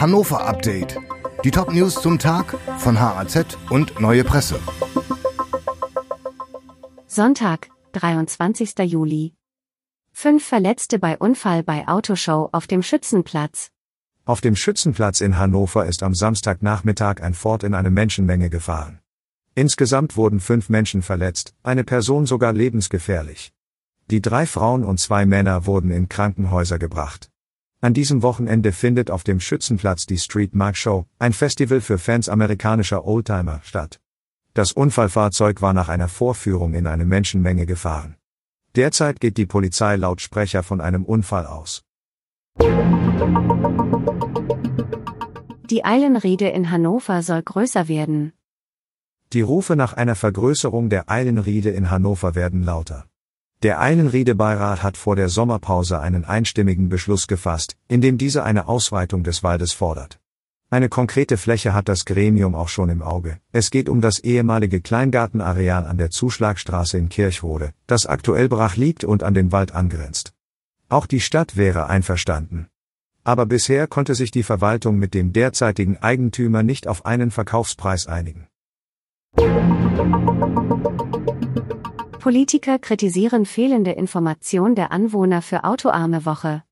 Hannover Update. Die Top-News zum Tag von HAZ und Neue Presse. Sonntag, 23. Juli. Fünf Verletzte bei Unfall bei Autoshow auf dem Schützenplatz. Auf dem Schützenplatz in Hannover ist am Samstagnachmittag ein Ford in eine Menschenmenge gefahren. Insgesamt wurden fünf Menschen verletzt, eine Person sogar lebensgefährlich. Die drei Frauen und zwei Männer wurden in Krankenhäuser gebracht. An diesem Wochenende findet auf dem Schützenplatz die Street Mark Show, ein Festival für Fans amerikanischer Oldtimer, statt. Das Unfallfahrzeug war nach einer Vorführung in eine Menschenmenge gefahren. Derzeit geht die Polizei laut Sprecher von einem Unfall aus. Die Eilenriede in Hannover soll größer werden. Die Rufe nach einer Vergrößerung der Eilenriede in Hannover werden lauter. Der Eilenriede-Beirat hat vor der Sommerpause einen einstimmigen Beschluss gefasst, in dem diese eine Ausweitung des Waldes fordert. Eine konkrete Fläche hat das Gremium auch schon im Auge. Es geht um das ehemalige Kleingartenareal an der Zuschlagstraße in Kirchrode, das aktuell brach liegt und an den Wald angrenzt. Auch die Stadt wäre einverstanden. Aber bisher konnte sich die Verwaltung mit dem derzeitigen Eigentümer nicht auf einen Verkaufspreis einigen. Politiker kritisieren fehlende Information der Anwohner für autoarme Woche.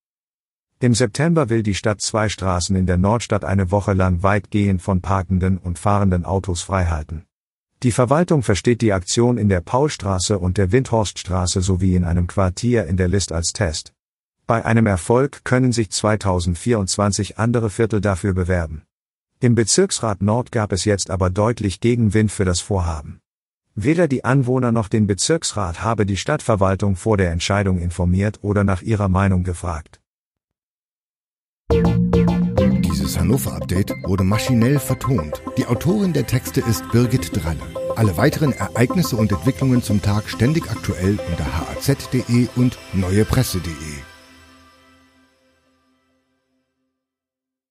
Im September will die Stadt zwei Straßen in der Nordstadt eine Woche lang weitgehend von parkenden und fahrenden Autos freihalten. Die Verwaltung versteht die Aktion in der Paulstraße und der Windhorststraße sowie in einem Quartier in der List als Test. Bei einem Erfolg können sich 2024 andere Viertel dafür bewerben. Im Bezirksrat Nord gab es jetzt aber deutlich Gegenwind für das Vorhaben. Weder die Anwohner noch den Bezirksrat habe die Stadtverwaltung vor der Entscheidung informiert oder nach ihrer Meinung gefragt. Dieses Hannover-Update wurde maschinell vertont. Die Autorin der Texte ist Birgit Dralle. Alle weiteren Ereignisse und Entwicklungen zum Tag ständig aktuell unter haz.de und neuepresse.de.